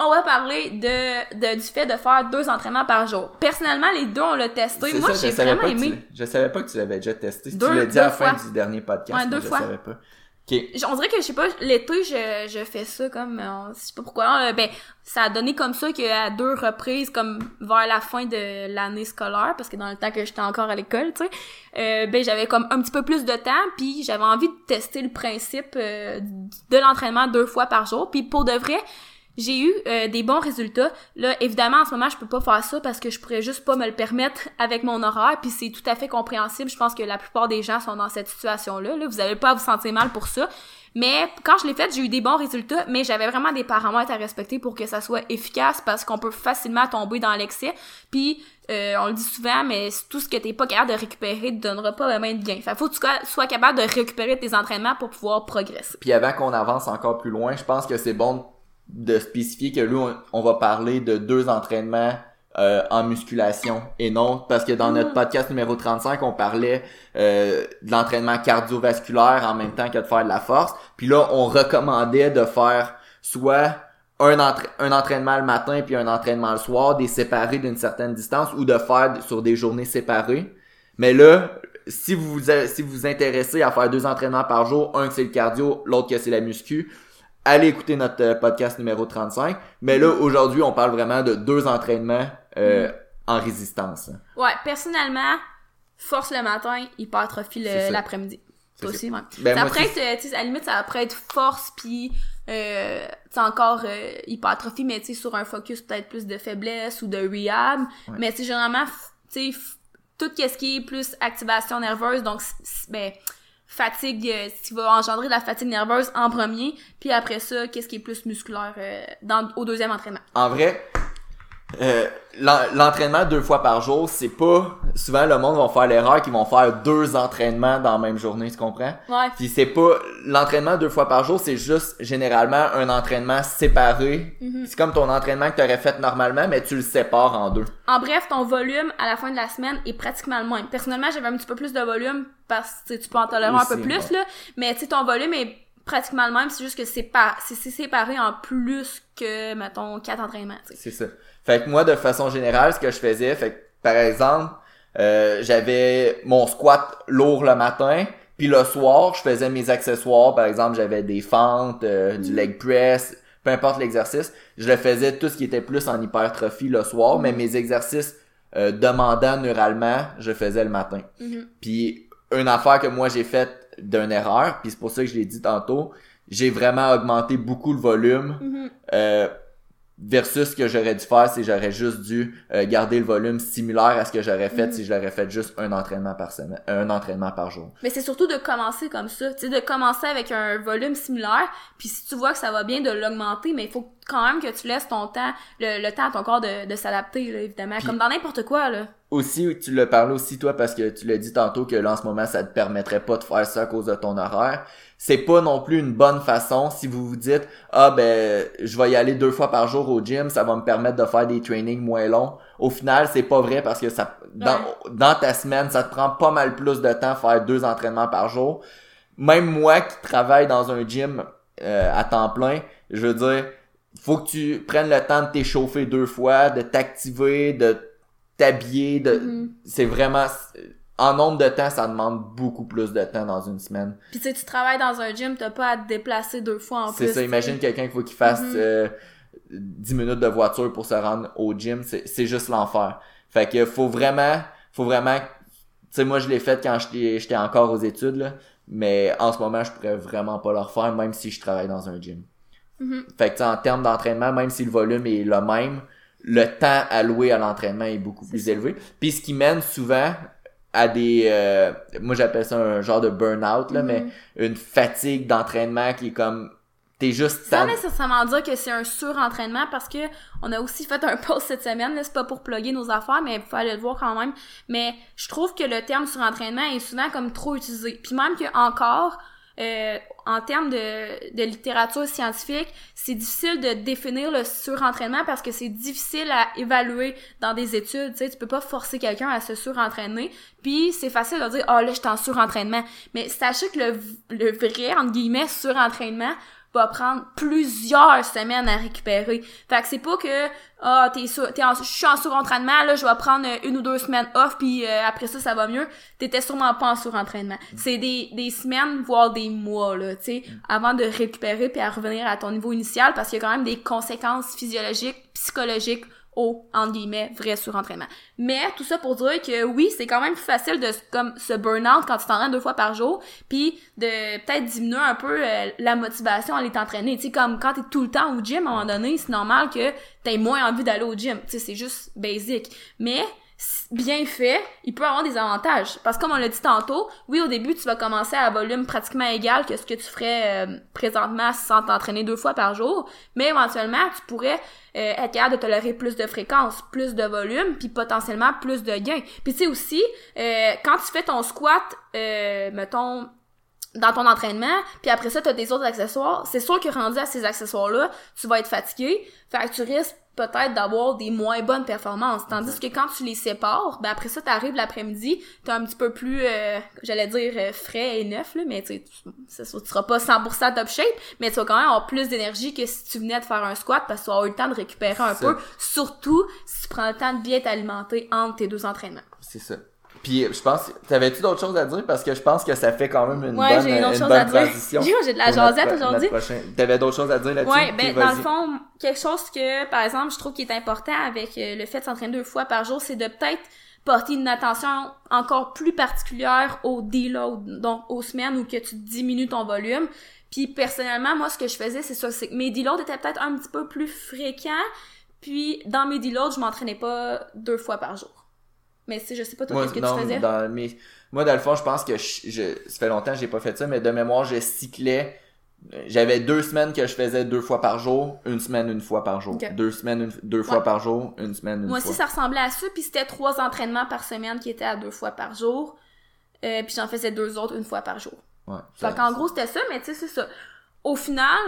on va parler de, de, du fait de faire deux entraînements par jour. Personnellement, les deux, on l'a testé. Moi, j'ai vraiment aimé. je savais pas que tu l'avais déjà testé. tu l'as dit à la fin du dernier podcast. Ouais, deux fois. Je savais pas. Okay. On dirait que, je sais pas, l'été, je, je fais ça comme, euh, je sais pas pourquoi, euh, ben, ça a donné comme ça qu'à deux reprises, comme vers la fin de l'année scolaire, parce que dans le temps que j'étais encore à l'école, tu sais, euh, ben, j'avais comme un petit peu plus de temps, puis j'avais envie de tester le principe de l'entraînement deux fois par jour, puis pour de vrai, j'ai eu euh, des bons résultats. Là, évidemment, en ce moment, je peux pas faire ça parce que je pourrais juste pas me le permettre avec mon horaire, puis c'est tout à fait compréhensible. Je pense que la plupart des gens sont dans cette situation-là. Là, vous avez pas à vous sentir mal pour ça. Mais quand je l'ai fait, j'ai eu des bons résultats, mais j'avais vraiment des paramètres à respecter pour que ça soit efficace parce qu'on peut facilement tomber dans l'excès. Puis euh, on le dit souvent, mais tout ce que t'es pas capable de récupérer te donnera pas vraiment de gain. Fait faut que tu sois capable de récupérer tes entraînements pour pouvoir progresser. Puis avant qu'on avance encore plus loin, je pense que c'est bon de spécifier que là, on va parler de deux entraînements euh, en musculation et non parce que dans notre mm. podcast numéro 35 on parlait euh, de l'entraînement cardiovasculaire en même temps que de faire de la force puis là on recommandait de faire soit un, un entraînement le matin puis un entraînement le soir des séparés d'une certaine distance ou de faire sur des journées séparées mais là si vous vous si vous vous intéressez à faire deux entraînements par jour un c'est le cardio l'autre que c'est la muscu allez écouter notre euh, podcast numéro 35. Mais là, aujourd'hui, on parle vraiment de deux entraînements euh, mm. en résistance. Ouais, personnellement, force le matin, hypertrophie l'après-midi. C'est aussi, ouais. Ben, ça pourrait être, euh, tu sais, à la limite, ça pourrait être force puis euh, encore euh, hypertrophie, mais tu sais, sur un focus peut-être plus de faiblesse ou de rehab. Mais tu généralement, tu sais, tout ce qui est plus activation nerveuse, donc, ben, fatigue, euh, tu vas engendrer la fatigue nerveuse en premier, puis après ça, qu'est-ce qui est plus musculaire euh, au deuxième entraînement? En vrai, euh, l'entraînement deux fois par jour, c'est pas souvent le monde va faire l'erreur qu'ils vont faire deux entraînements dans la même journée, tu comprends? Ouais. Puis c'est pas l'entraînement deux fois par jour, c'est juste généralement un entraînement séparé. Mm-hmm. C'est comme ton entraînement que tu aurais fait normalement, mais tu le sépares en deux. En bref, ton volume à la fin de la semaine est pratiquement le même. Personnellement, j'avais un petit peu plus de volume parce que tu peux en tolérer un peu plus là, mais tu sais ton volume est pratiquement le même, c'est juste que c'est pas c'est séparé en plus que mettons quatre entraînements, C'est ça. Fait que moi, de façon générale, ce que je faisais, fait que, par exemple, euh, j'avais mon squat lourd le matin, puis le soir, je faisais mes accessoires. Par exemple, j'avais des fentes, euh, du leg press, peu importe l'exercice. Je le faisais tout ce qui était plus en hypertrophie le soir, mais mes exercices euh, demandants neuralement, je faisais le matin. Mm-hmm. Puis une affaire que moi j'ai faite d'une erreur, puis c'est pour ça que je l'ai dit tantôt, j'ai vraiment augmenté beaucoup le volume. Mm-hmm. Euh, versus ce que j'aurais dû faire si j'aurais juste dû euh, garder le volume similaire à ce que j'aurais fait mm. si je l'aurais fait juste un entraînement par semaine, un entraînement par jour. Mais c'est surtout de commencer comme ça, tu sais, de commencer avec un volume similaire, puis si tu vois que ça va bien, de l'augmenter, mais il faut quand même que tu laisses ton temps, le, temps à ton corps de, de s'adapter, évidemment, comme dans n'importe quoi, là. Aussi, tu l'as parlé aussi, toi, parce que tu l'as dit tantôt que là, en ce moment, ça te permettrait pas de faire ça à cause de ton horaire. C'est pas non plus une bonne façon si vous vous dites ah ben je vais y aller deux fois par jour au gym ça va me permettre de faire des trainings moins longs au final c'est pas vrai parce que ça dans, dans ta semaine ça te prend pas mal plus de temps faire deux entraînements par jour. Même moi qui travaille dans un gym euh, à temps plein je veux dire faut que tu prennes le temps de t'échauffer deux fois de t'activer de t'habiller de Mm-hmm. c'est vraiment en nombre de temps, ça demande beaucoup plus de temps dans une semaine. Puis tu sais, tu travailles dans un gym, t'as pas à te déplacer deux fois en plus. C'est ça, imagine quelqu'un qu'il faut qu'il fasse Mhm. euh, 10 minutes de voiture pour se rendre au gym, c'est juste l'enfer. Fait que faut vraiment, faut vraiment, tu sais, moi je l'ai fait quand j'étais j'étais encore aux études, là, mais en ce moment, je pourrais vraiment pas le refaire, même si je travaille dans un gym. Mhm. Fait que en termes d'entraînement, même si le volume est le même, le temps alloué à l'entraînement est beaucoup plus élevé. Puis ce qui mène souvent à des euh, moi j'appelle ça un genre de burn-out là mais une fatigue d'entraînement qui est comme t'es juste Sans nécessairement dire que c'est un surentraînement parce que on a aussi fait un post cette semaine, là, c'est pas pour plugger nos affaires, mais il faut aller le voir quand même. Mais je trouve que le terme surentraînement est souvent comme trop utilisé. Puis même que encore, euh, en termes de, de littérature scientifique, c'est difficile de définir le surentraînement parce que c'est difficile à évaluer dans des études. Tu sais, tu peux pas forcer quelqu'un à se surentraîner. Puis c'est facile de dire, ah là, je suis en surentraînement. Mais sachez que le, le vrai, entre guillemets, surentraînement va prendre plusieurs semaines à récupérer. Fait que c'est pas que ah t'es t'es en je suis en surentraînement là, je vais prendre une ou deux semaines off puis euh, après ça ça va mieux. T'étais sûrement pas en surentraînement. C'est des des semaines voire des mois là, tu sais, avant de récupérer puis à revenir à ton niveau initial parce qu'il y a quand même des conséquences physiologiques, psychologiques au, entre guillemets, vrai surentraînement. Mais tout ça pour dire que oui, c'est quand même plus facile de comme se burn-out quand tu t'entraînes deux fois par jour, puis de peut-être diminuer un peu euh, la motivation à aller t'entraîner. Tu sais, comme quand t'es tout le temps au gym, à un moment donné, c'est normal que t'aies moins envie d'aller au gym. Tu sais, c'est juste basic. Mais bien fait, il peut avoir des avantages. Parce que comme on l'a dit tantôt, oui, au début, tu vas commencer à volume pratiquement égal que ce que tu ferais euh, présentement sans t'entraîner deux fois par jour, mais éventuellement, tu pourrais euh, être capable de tolérer plus de fréquence, plus de volume, puis potentiellement plus de gains. Puis tu sais aussi, euh, quand tu fais ton squat, mettons, dans ton entraînement, puis après ça, tu as des autres accessoires, c'est sûr que rendu à ces accessoires-là, tu vas être fatigué, fait que tu risques peut-être d'avoir des moins bonnes performances. Tandis que quand tu les sépares, ben après ça, t'arrives l'après-midi, t'es un petit peu plus, euh, j'allais dire, euh, frais et neuf, là, mais tu sais, tu seras pas 100% top shape, mais tu vas quand même avoir plus d'énergie que si tu venais de faire un squat parce que tu vas avoir eu le temps de récupérer un peu, surtout si tu prends le temps de bien t'alimenter entre tes deux entraînements. C'est ça. Puis je pense, t'avais-tu d'autres choses à dire? Parce que je pense que ça fait quand même une ouais, bonne, j'ai une, autre une chose bonne à dire. j'ai de la jasette aujourd'hui. T'avais d'autres choses à dire là-dessus? Ouais, ben dans le fond, quelque chose que par exemple, je trouve qui est important avec euh, le fait de s'entraîner deux fois par jour, c'est de peut-être porter une attention encore plus particulière au deload, donc aux semaines où que tu diminues ton volume. Puis personnellement, moi ce que je faisais, c'est ça, c'est que mes deloads étaient peut-être un petit peu plus fréquents. Puis dans mes deloads, je m'entraînais pas deux fois par jour. Mais si je sais pas toi Moi, qu'est-ce que non, tu faisais? dans mes- moi, dans le fond, je pense que je, je- ça fait longtemps que j'ai pas fait ça, mais de mémoire, je cyclais. J'avais deux semaines que je faisais deux fois par jour, une semaine une fois par jour. Deux semaines une- deux fois par jour, une semaine une Moi fois. aussi, ça ressemblait à ça, puis c'était trois entraînements par semaine qui étaient à deux fois par jour. Euh, puis j'en faisais deux autres une fois par jour. Ouais, ça- qu'en gros, c'était ça, mais tu sais, c'est ça. Au final,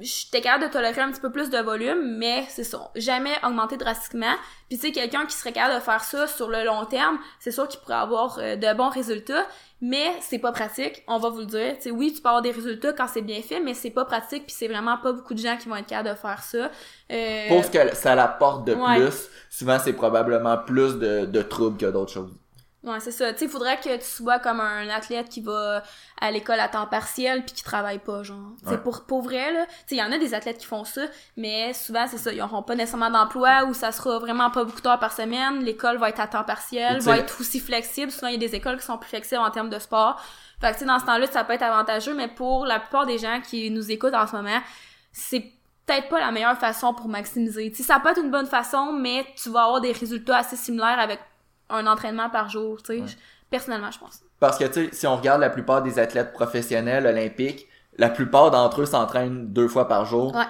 j'étais capable de tolérer un petit peu plus de volume, mais c'est ça. Jamais augmenter drastiquement. Puis tu sais, quelqu'un qui serait capable de faire ça sur le long terme, c'est sûr qu'il pourrait avoir euh, de bons résultats, mais c'est pas pratique, on va vous le dire. Tu sais, oui, tu peux avoir des résultats quand c'est bien fait, mais c'est pas pratique, puis c'est vraiment pas beaucoup de gens qui vont être capables de faire ça. Euh, Pour ce que ça l'apporte de Ouais. plus, souvent c'est probablement plus de, de troubles que d'autres choses. Ouais, c'est ça. Tu sais, il faudrait que tu sois comme un athlète qui va à l'école à temps partiel puis qui travaille pas, genre. C'est Ouais. pour, pour vrai, là. Tu sais, il y en a des athlètes qui font ça, mais souvent, c'est ça. Ils auront pas nécessairement d'emploi ou ça sera vraiment pas beaucoup d'heures par semaine. L'école va être à temps partiel, va être aussi flexible. Souvent, il y a des écoles qui sont plus flexibles en termes de sport. Fait que, tu sais, dans ce temps-là, ça peut être avantageux, mais pour la plupart des gens qui nous écoutent en ce moment, c'est peut-être pas la meilleure façon pour maximiser. Tu sais, ça peut être une bonne façon, mais tu vas avoir des résultats assez similaires avec un entraînement par jour, tu sais. Ouais. Personnellement, je pense. Parce que, tu sais, si on regarde la plupart des athlètes professionnels olympiques, la plupart d'entre eux s'entraînent deux fois par jour. Ouais.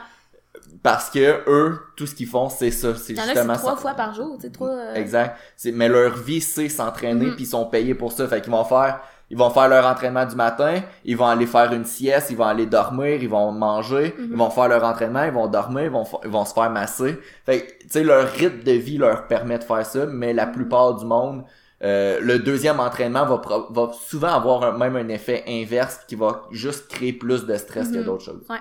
Parce que eux, tout ce qu'ils font, c'est ça. C'est justement trois fois par jour, tu sais, trois... euh, Exact. Mais leur vie, c'est s'entraîner, Mhm. puis ils sont payés pour ça. Fait qu'ils vont faire, ils vont faire leur entraînement du matin, ils vont aller faire une sieste, ils vont aller dormir, ils vont manger, Mhm. ils vont faire leur entraînement, ils vont dormir, ils vont, ils vont se faire masser. Fait que, tu sais, leur rythme de vie leur permet de faire ça, mais la plupart du monde, euh, le deuxième entraînement va, va souvent avoir un- même un effet inverse qui va juste créer plus de stress que Mhm. d'autres choses. Ouais.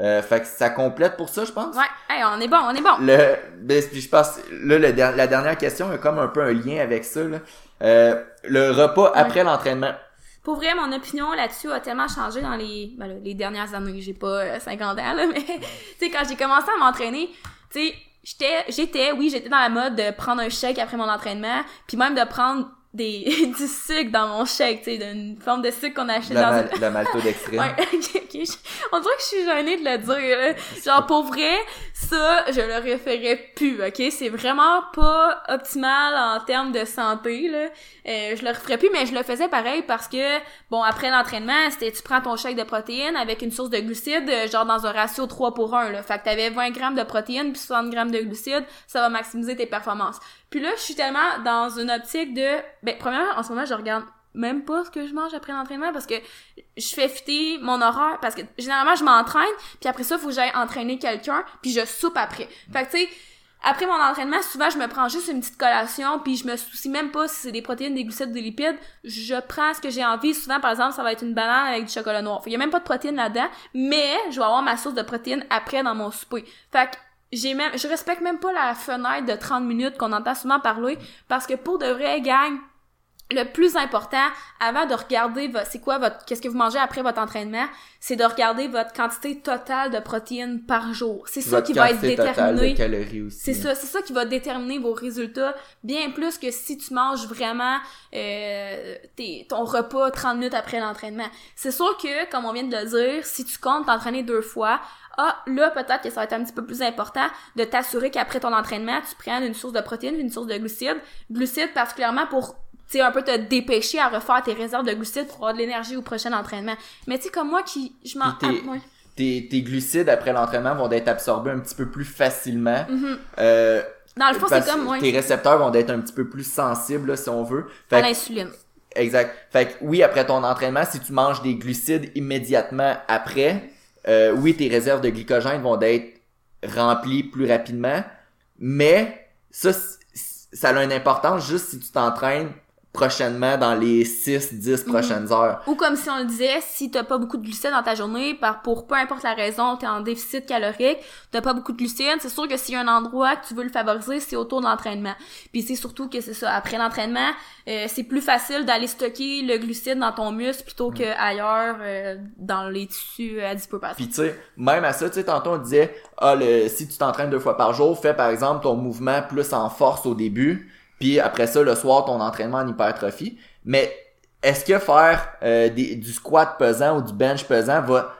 Euh, fait que ça complète pour ça, je pense? Ouais, hey, on est bon, on est bon. Le, ben, je pense, là, le la dernière question a comme un peu un lien avec ça, là. Euh, le repas après l'entraînement. Pour vrai, mon opinion là-dessus a tellement changé dans les, ben les dernières années. J'ai pas euh, 50 ans, là, mais, tu sais, quand j'ai commencé à m'entraîner, tu sais, j'étais, j'étais, oui, j'étais dans la mode de prendre un shake après mon entraînement, puis même de prendre des, du sucre dans mon shake, tu sais, d'une forme de sucre qu'on achetait La, dans la maltodextrine. Ouais, ok, ok. je- On dirait que je suis gênée de le dire, là. Genre, pour vrai, ça, je le référais plus, ok? C'est vraiment pas optimal en termes de santé, là. Euh, je le referais plus, mais je le faisais pareil parce que, bon, après l'entraînement, c'était tu prends ton shake de protéines avec une source de glucides, euh, genre dans un ratio 3 pour 1, là. Fait que t'avais 20 grammes de protéines puis 60 grammes de glucides, ça va maximiser tes performances. Puis là, je suis tellement dans une optique de... Ben, premièrement, en ce moment, je regarde même pas ce que je mange après l'entraînement parce que je fais fitter mon horaire parce que généralement je m'entraîne puis après ça faut que j'aille entraîner quelqu'un puis je soupe après. Fait que tu sais après mon entraînement, souvent je me prends juste une petite collation puis je me soucie même pas si c'est des protéines, des glucides, des lipides. Je prends ce que j'ai envie. Souvent par exemple, ça va être une banane avec du chocolat noir. Il y a même pas de protéines là-dedans, mais je vais avoir ma source de protéines après dans mon souper. Fait que j'ai même je respecte même pas la fenêtre de 30 minutes qu'on entend souvent parler parce que pour de vrai gang le plus important avant de regarder c'est quoi votre qu'est-ce que vous mangez après votre entraînement, c'est de regarder votre quantité totale de protéines par jour. C'est ça qui va être déterminé. C'est ça, c'est ça qui va déterminer vos résultats bien plus que si tu manges vraiment euh, tes- ton repas 30 minutes après l'entraînement. C'est sûr que, comme on vient de le dire, si tu comptes t'entraîner deux fois, ah, là, peut-être que ça va être un petit peu plus important de t'assurer qu'après ton entraînement, tu prennes une source de protéines, une source de glucides. Glucides particulièrement pour tu sais, un peu te dépêcher à refaire tes réserves de glucides pour avoir de l'énergie au prochain entraînement. Mais tu sais, comme moi qui, je m'en... T'es-. Tes, glucides après l'entraînement vont être absorbés un petit peu plus facilement. Mhm. Euh, Dans le fond, parce c'est comme, ouais, Tes récepteurs vont être un petit peu plus sensibles, là, si on veut. Fait à que- l'insuline. Exact. Fait que oui, après ton entraînement, si tu manges des glucides immédiatement après, euh, oui, tes réserves de glycogène vont être remplies plus rapidement, mais ça, ça a une importance juste si tu t'entraînes prochainement dans les 6-10 prochaines heures. Ou comme si on le disait, si t'as pas beaucoup de glucides dans ta journée, par pour peu importe la raison, t'es en déficit calorique, t'as pas beaucoup de glucides, c'est sûr que s'il y a un endroit que tu veux le favoriser, c'est autour de l'entraînement. Puis c'est surtout que c'est ça, après l'entraînement, euh, c'est plus facile d'aller stocker le glucide dans ton muscle plutôt que ailleurs euh, dans les tissus adipeux par Puis tu sais, même à ça, tu sais, tantôt on disait, ah, le, si tu t'entraînes deux fois par jour, fais par exemple ton mouvement plus en force au début, puis après ça, le soir, ton entraînement en hypertrophie. Mais est-ce que faire euh, des- du squat pesant ou du bench pesant va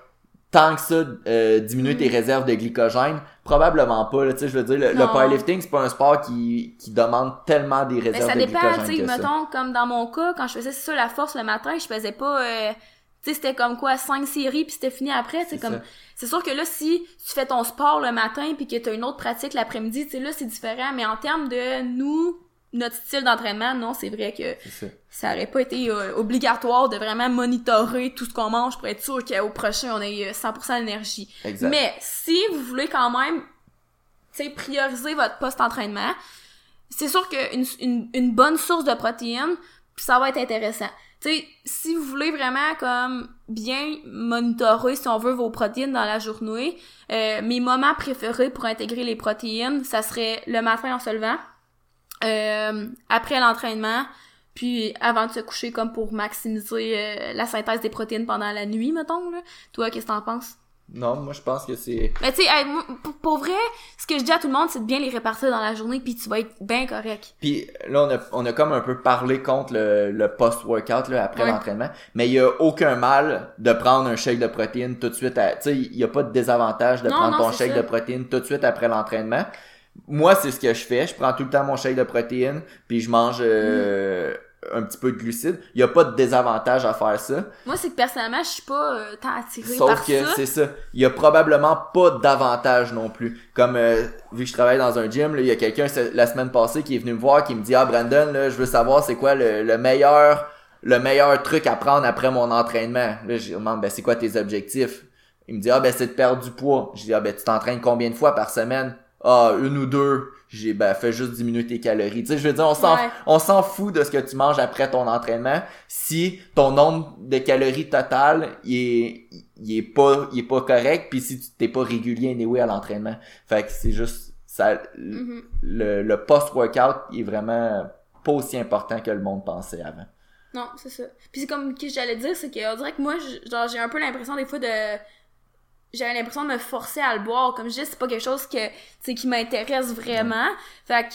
tant que ça euh, diminuer Mm. tes réserves de glycogène? Probablement pas, tu sais, je veux dire, le, le powerlifting, c'est pas un sport qui, qui demande tellement des Mais réserves ça de dépend, glycogène tu que ça. mettons, comme dans mon cas, quand je faisais ça la force le matin, je faisais pas, euh, tu sais, c'était comme quoi, cinq séries, puis c'était fini après, tu C'est comme, c'est sûr que là, si tu fais ton sport le matin, puis que t'as une autre pratique l'après-midi, tu sais, là, c'est différent, mais en termes de nous, notre style d'entraînement, non, c'est vrai que ça. ça aurait pas été euh, obligatoire de vraiment monitorer tout ce qu'on mange pour être sûr qu'au prochain, on ait euh, 100% d'énergie. Exact. Mais si vous voulez quand même, tu sais, prioriser votre post-entraînement, c'est sûr qu'une une, une bonne source de protéines, ça va être intéressant. Tu sais, si vous voulez vraiment comme bien monitorer, si on veut, vos protéines dans la journée, euh, mes moments préférés pour intégrer les protéines, ça serait le matin en se levant, euh, après l'entraînement, puis avant de se coucher comme pour maximiser euh, la synthèse des protéines pendant la nuit, mettons. Là. Toi, qu'est-ce que t'en penses? Non, moi je pense que c'est Mais tu sais, hey, pour, pour vrai, ce que je dis à tout le monde, c'est de bien les répartir dans la journée, puis tu vas être bien correct. Puis là, on a, on a comme un peu parlé contre le, le post-workout là, après Ouais. l'entraînement, mais il y a aucun mal de prendre un shake de protéines tout de suite. Tu sais, il y a pas de désavantage de Non, prendre non, ton shake ça. de protéines tout de suite après l'entraînement. Moi, c'est ce que je fais. Je prends tout le temps mon shake de protéines, puis je mange euh, un petit peu de glucides. Il y a pas de désavantage à faire ça. Moi, c'est que personnellement, je suis pas euh, tant attirée Sauf par que c'est ça. Il y a probablement pas d'avantage non plus. Comme euh, vu que je travaille dans un gym, il y a quelqu'un la semaine passée qui est venu me voir qui me dit Ah Brandon, là, je veux savoir c'est quoi le, le meilleur le meilleur truc à prendre après mon entraînement. Là, je lui demande ben c'est quoi tes objectifs? Il me dit Ah ben c'est de perdre du poids. Je dis Ah ben tu t'entraînes combien de fois par semaine? Ah, une ou deux. J'ai ben fais juste diminuer tes calories. Tu sais, je veux dire, on s'en Ouais. on s'en fout de ce que tu manges après ton entraînement si ton nombre de calories total il est il est pas il est pas correct puis si tu t'es pas régulier anyway à l'entraînement fait que c'est juste ça Mhm. le, le post workout est vraiment pas aussi important que le monde pensait avant Non, c'est ça. Puis c'est comme que j'allais dire, c'est qu'on dirait que moi, genre, j'ai un peu l'impression des fois de... J'avais l'impression de me forcer à le boire. Comme je dis, c'est pas quelque chose que, tu qui m'intéresse vraiment. Fait que,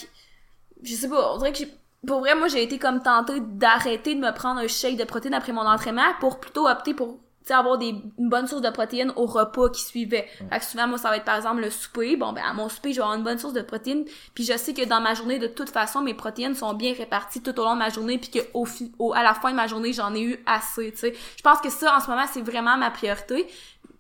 je sais pas, on dirait que. Pour vrai, moi, j'ai été comme tentée d'arrêter de me prendre un shake de protéines après mon entraînement pour plutôt opter pour, tu sais, avoir des, une bonne source de protéines au repas qui suivait. Fait que souvent, moi, ça va être par exemple le souper. Bon, ben, à mon souper, je vais avoir une bonne source de protéines. Puis je sais que dans ma journée, de toute façon, mes protéines sont bien réparties tout au long de ma journée. Puis qu'au fi- au, à la fin de ma journée, j'en ai eu assez, tu sais. Je pense que ça, en ce moment, c'est vraiment ma priorité.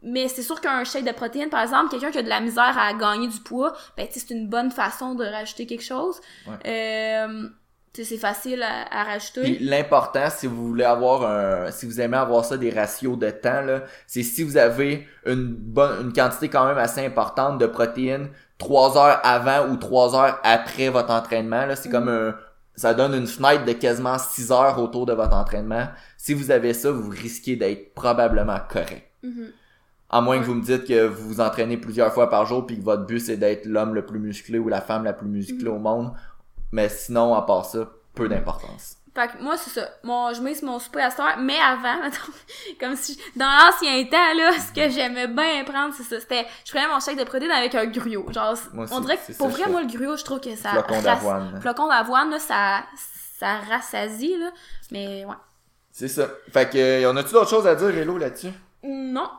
Mais c'est sûr qu'un shake de protéines, par exemple, quelqu'un qui a de la misère à gagner du poids, ben, c'est une bonne façon de rajouter quelque chose. Euh, tu sais, c'est facile à, à rajouter. L'important, si vous voulez avoir un, si vous aimez avoir ça des ratios de temps là, c'est si vous avez une bonne, une quantité quand même assez importante de protéines trois heures avant ou trois heures après votre entraînement là, c'est comme un, ça donne une fenêtre de quasiment six heures autour de votre entraînement. Si vous avez ça, vous risquez d'être probablement correct. Mhm. À moins que vous me dites que vous vous entraînez plusieurs fois par jour puis que votre but c'est d'être l'homme le plus musclé ou la femme la plus musclée Mhm. au monde. Mais sinon, à part ça, peu d'importance. Fait que moi, c'est ça. Mon, je mise mon souper à cette heure, mais avant, mettons, comme si, dans l'ancien temps, là, ce que j'aimais bien prendre, c'est ça. C'était, je prenais mon chèque de protéines avec un gruau. Genre, Moi aussi, on dirait que, pour vrai, moi, le gruau, je trouve que ça... Flocon d'avoine. Flocon d'avoine, là, ça, ça rassasie, là. Mais, ouais. C'est ça. Fait que, on a-tu d'autres choses à dire, Hello, là-dessus? Non.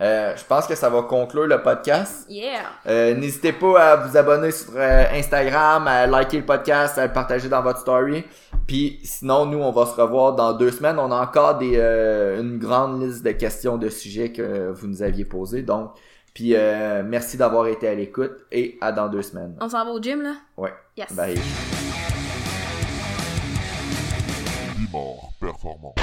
Euh, je pense que ça va conclure le podcast. Yeah. Euh, N'hésitez pas à vous abonner sur euh, Instagram, à liker le podcast, à le partager dans votre story. Puis sinon, nous, on va se revoir dans deux semaines. On a encore des euh, une grande liste de questions de sujets que vous nous aviez posés. Donc, puis euh, merci d'avoir été à l'écoute et à dans deux semaines. On s'en va au gym, là? Ouais. Yes. Bye. Performant.